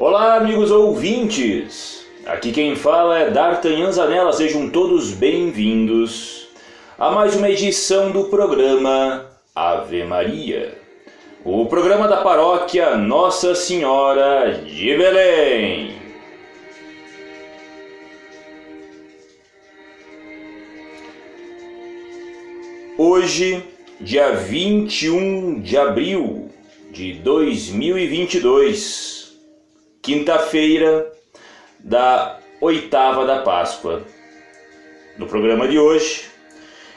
Olá, amigos ouvintes! Aqui quem fala é D'Artagnan Zanella, sejam todos bem-vindos a mais uma edição do programa Ave Maria, o programa da paróquia Nossa Senhora de Belém. Hoje, dia 21 de abril de 2022, quinta-feira da oitava da Páscoa. No programa de hoje,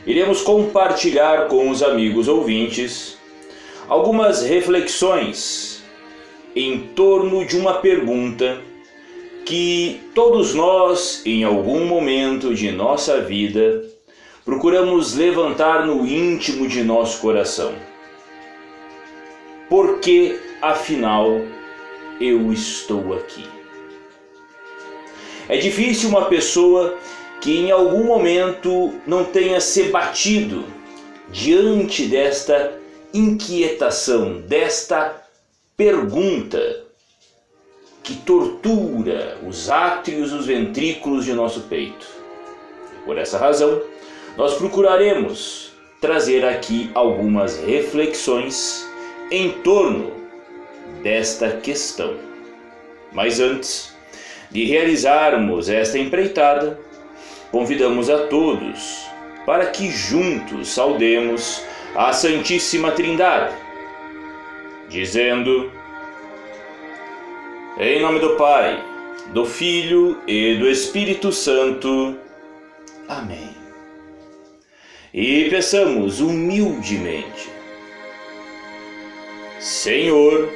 iremos compartilhar com os amigos ouvintes algumas reflexões em torno de uma pergunta que todos nós, em algum momento de nossa vida, procuramos levantar no íntimo de nosso coração. Por que, afinal, eu estou aqui? É difícil uma pessoa que em algum momento não tenha se batido diante desta inquietação, desta pergunta que tortura os átrios os ventrículos de nosso peito. Por essa razão, nós procuraremos trazer aqui algumas reflexões em torno desta questão. Mas antes de realizarmos esta empreitada, convidamos a todos para que juntos saudemos a Santíssima Trindade, dizendo: Em nome do Pai, do Filho e do Espírito Santo. Amém e peçamos humildemente: Senhor,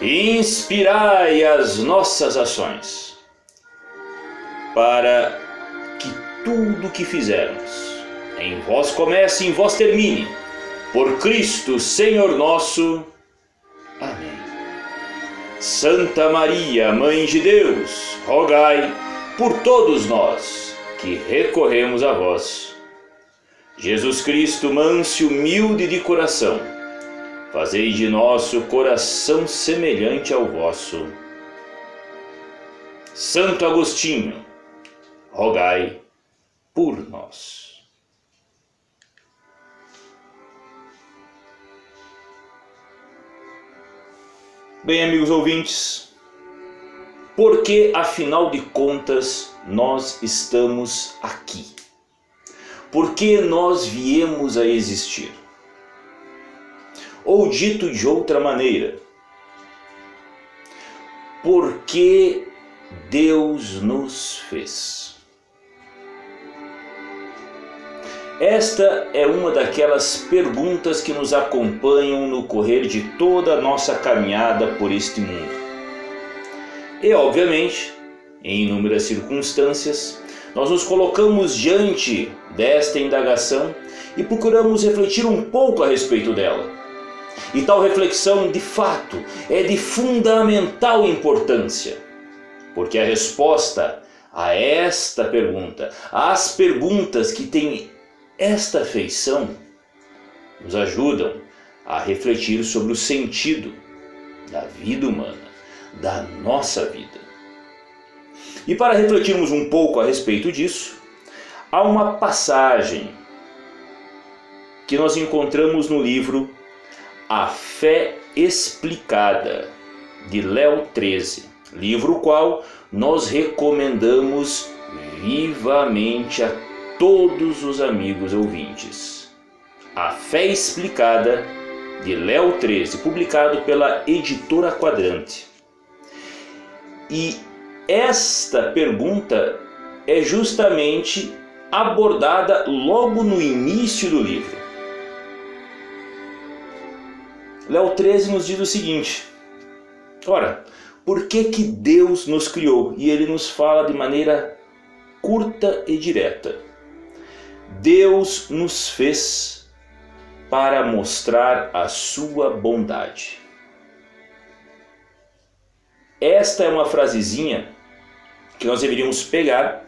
inspirai as nossas ações, para que tudo que fizermos em vós comece e em vós termine, por Cristo Senhor nosso. Amém. Santa Maria, Mãe de Deus, rogai por todos nós que recorremos a vós. Jesus Cristo, manso e humilde de coração, fazei de nosso coração semelhante ao vosso. Santo Agostinho, rogai por nós. Bem, amigos ouvintes, por que afinal de contas nós estamos aqui? Por que nós viemos a existir? Ou dito de outra maneira, por que Deus nos fez? Esta é uma daquelas perguntas que nos acompanham no correr de toda a nossa caminhada por este mundo. E, obviamente, em inúmeras circunstâncias, nós nos colocamos diante desta indagação e procuramos refletir um pouco a respeito dela. E tal reflexão, de fato, é de fundamental importância, porque a resposta a esta pergunta, às perguntas que têm esta feição, nos ajudam a refletir sobre o sentido da vida humana, da nossa vida. E para refletirmos um pouco a respeito disso, há uma passagem que nós encontramos no livro A Fé Explicada, de Léo 13, livro qual nós recomendamos vivamente a todos os amigos ouvintes. A Fé Explicada, de Léo 13, publicado pela editora Quadrante. E esta pergunta é justamente abordada logo no início do livro. Léo 13 nos diz o seguinte: Ora, por que que Deus nos criou? E ele nos fala de maneira curta e direta. Deus nos fez para mostrar a sua bondade. Esta é uma frasezinha que nós deveríamos pegar,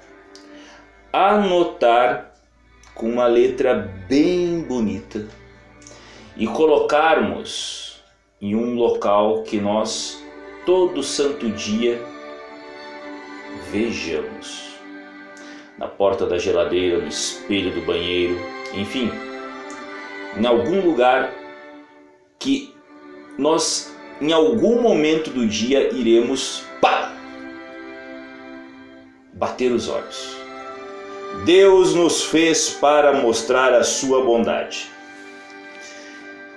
anotar com uma letra bem bonita e colocarmos em um local que nós todo santo dia vejamos na porta da geladeira, no espelho do banheiro, enfim, em algum lugar que nós em algum momento do dia iremos pá, bater os olhos. Deus nos fez para mostrar a sua bondade.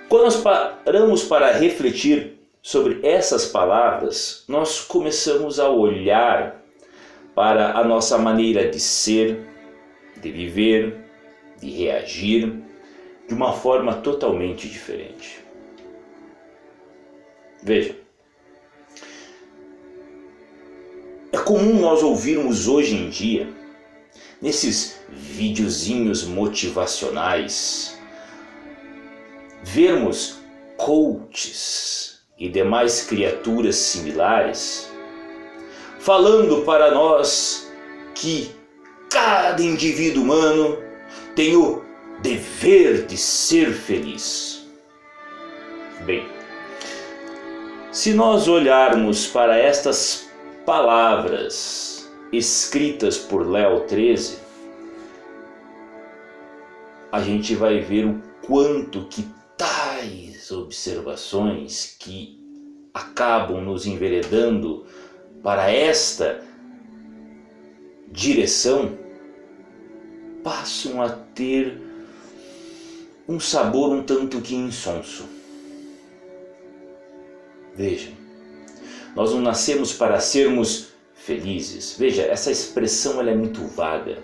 Quando nós paramos para refletir sobre essas palavras, nós começamos a olhar para a nossa maneira de ser, de viver, de reagir de uma forma totalmente diferente. Veja, é comum nós ouvirmos hoje em dia, nesses videozinhos motivacionais, vermos coaches e demais criaturas similares falando para nós que cada indivíduo humano tem o dever de ser feliz. Bem, se nós olharmos para estas palavras escritas por Léo 13, a gente vai ver o quanto que tais observações que acabam nos enveredando para esta direção passam a ter um sabor um tanto que insonso. Vejam, nós não nascemos para sermos felizes. Veja, essa expressão ela é muito vaga.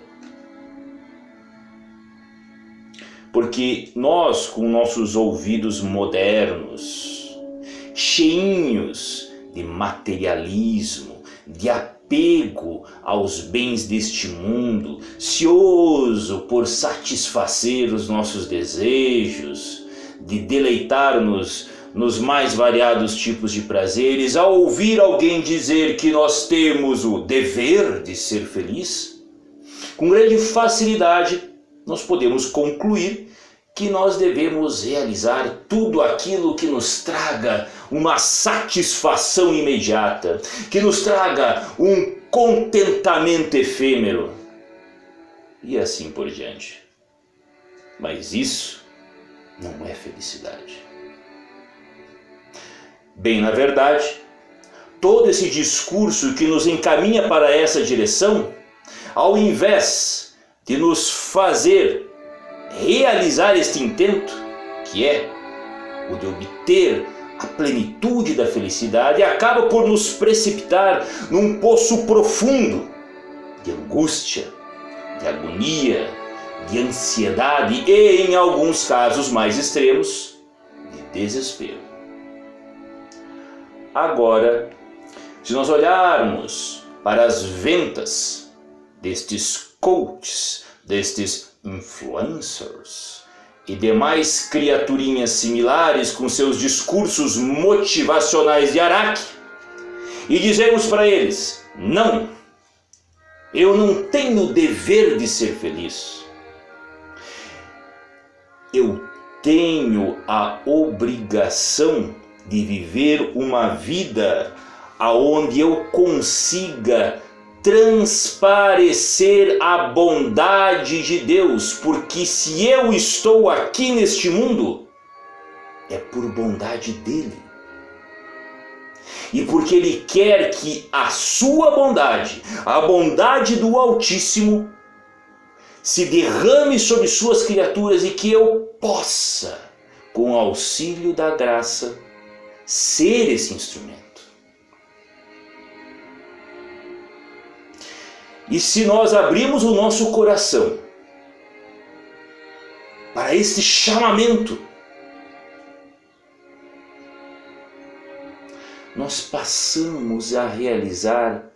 Porque nós, com nossos ouvidos modernos, cheinhos de materialismo, de apego aos bens deste mundo, cioso por satisfazer os nossos desejos, de deleitar-nos nos mais variados tipos de prazeres, ao ouvir alguém dizer que nós temos o dever de ser feliz, com grande facilidade nós podemos concluir que nós devemos realizar tudo aquilo que nos traga uma satisfação imediata, que nos traga um contentamento efêmero e assim por diante. Mas isso não é felicidade. Bem, na verdade, todo esse discurso que nos encaminha para essa direção, ao invés de nos fazer realizar este intento, que é o de obter a plenitude da felicidade, acaba por nos precipitar num poço profundo de angústia, de agonia, de ansiedade e, em alguns casos mais extremos, de desespero. Agora, se nós olharmos para as ventas destes coaches, destes influencers e demais criaturinhas similares com seus discursos motivacionais de Araque e dizemos para eles: não, eu não tenho o dever de ser feliz. Eu tenho a obrigação de viver uma vida aonde eu consiga transparecer a bondade de Deus, porque se eu estou aqui neste mundo, é por bondade dele. E porque ele quer que a sua bondade, a bondade do Altíssimo, se derrame sobre suas criaturas e que eu possa, com auxílio da graça, ser esse instrumento. E se nós abrirmos o nosso coração para esse chamamento, nós passamos a realizar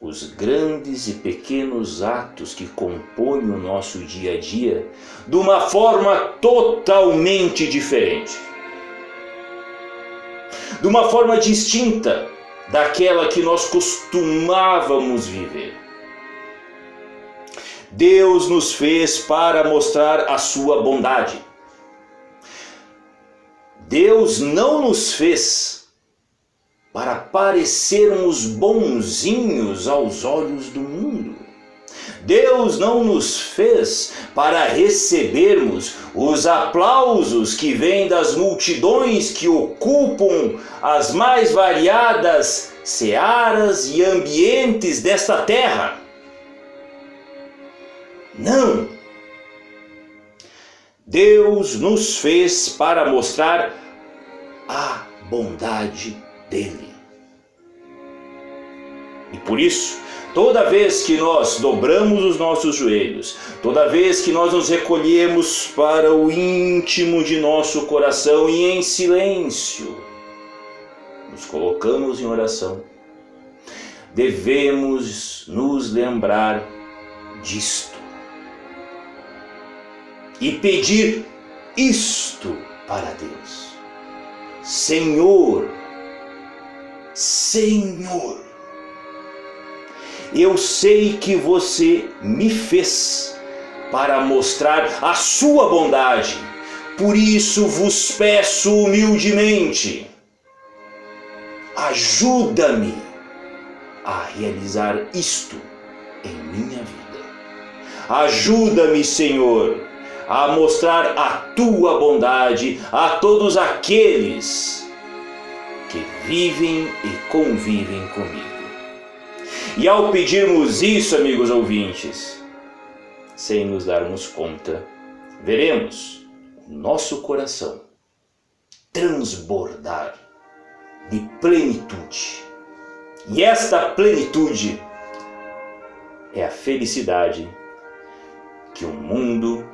os grandes e pequenos atos que compõem o nosso dia a dia de uma forma totalmente diferente. De uma forma distinta daquela que nós costumávamos viver. Deus nos fez para mostrar a sua bondade. Deus não nos fez para parecermos bonzinhos aos olhos do mundo. Deus não nos fez para recebermos os aplausos que vêm das multidões que ocupam as mais variadas searas e ambientes desta terra. Não! Deus nos fez para mostrar a bondade dele. E por isso, toda vez que nós dobramos os nossos joelhos, toda vez que nós nos recolhemos para o íntimo de nosso coração e em silêncio, nos colocamos em oração, devemos nos lembrar disto e pedir isto para Deus. Senhor, Senhor, eu sei que você me fez para mostrar a sua bondade, por isso vos peço humildemente, ajuda-me a realizar isto em minha vida. Ajuda-me, Senhor, a mostrar a tua bondade a todos aqueles que vivem e convivem comigo. E ao pedirmos isso, amigos ouvintes, sem nos darmos conta, veremos nosso coração transbordar de plenitude. E esta plenitude é a felicidade que o mundo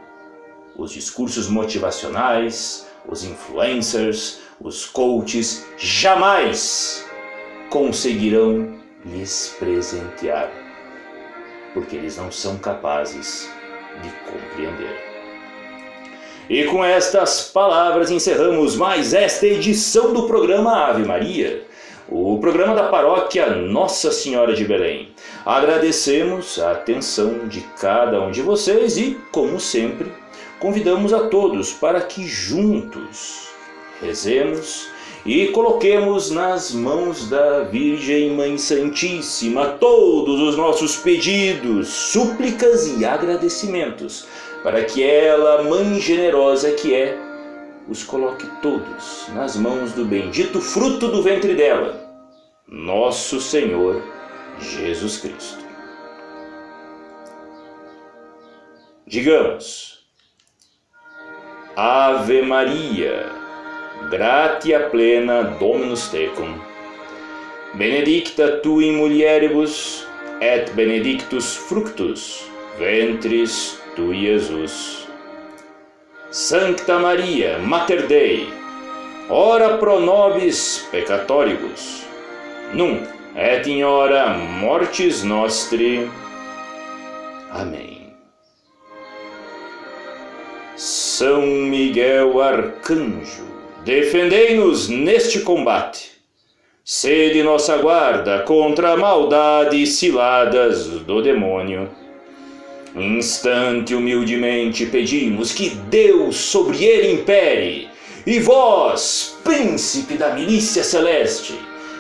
os discursos motivacionais, os influencers, os coaches jamais conseguirão lhes presentear, porque eles não são capazes de compreender. E com estas palavras encerramos mais esta edição do programa Ave Maria, o programa da paróquia Nossa Senhora de Belém. Agradecemos a atenção de cada um de vocês e, como sempre, convidamos a todos para que juntos rezemos e coloquemos nas mãos da Virgem Mãe Santíssima todos os nossos pedidos, súplicas e agradecimentos, para que ela, Mãe generosa que é, os coloque todos nas mãos do bendito fruto do ventre dela, nosso Senhor Jesus Cristo. Digamos, Ave Maria, gratia plena Dominus tecum, benedicta tu in mulieribus, et benedictus fructus ventris tu, Jesus. Sancta Maria, Mater Dei, ora pro nobis peccatoribus, nunc et in hora mortis nostri. Amém. São Miguel Arcanjo, defendei-nos neste combate. Sede nossa guarda contra a maldade e ciladas do demônio. Instante humildemente pedimos que Deus sobre ele impere, e vós, príncipe da milícia celeste,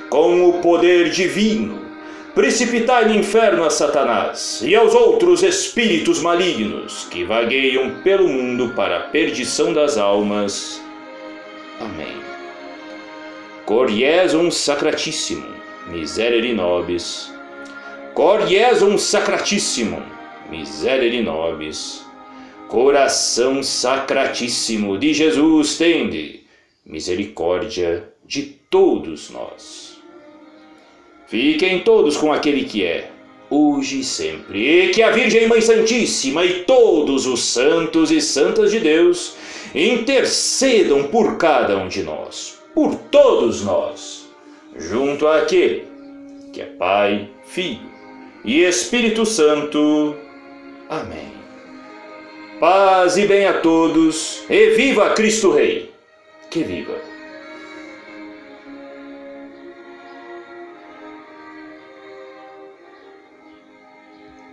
com o poder divino, precipitai no inferno a Satanás e aos outros espíritos malignos que vagueiam pelo mundo para a perdição das almas. Amém. Coriesum sacratissimum, miserere nobis. Coriesum sacratissimum, miserere nobis. Coração sacratíssimo de Jesus, tende misericórdia de todos nós. Fiquem todos com aquele que é, hoje e sempre, e que a Virgem Mãe Santíssima e todos os santos e santas de Deus intercedam por cada um de nós, por todos nós, junto àquele que é Pai, Filho e Espírito Santo. Amém. Paz e bem a todos, e viva Cristo Rei! Que viva!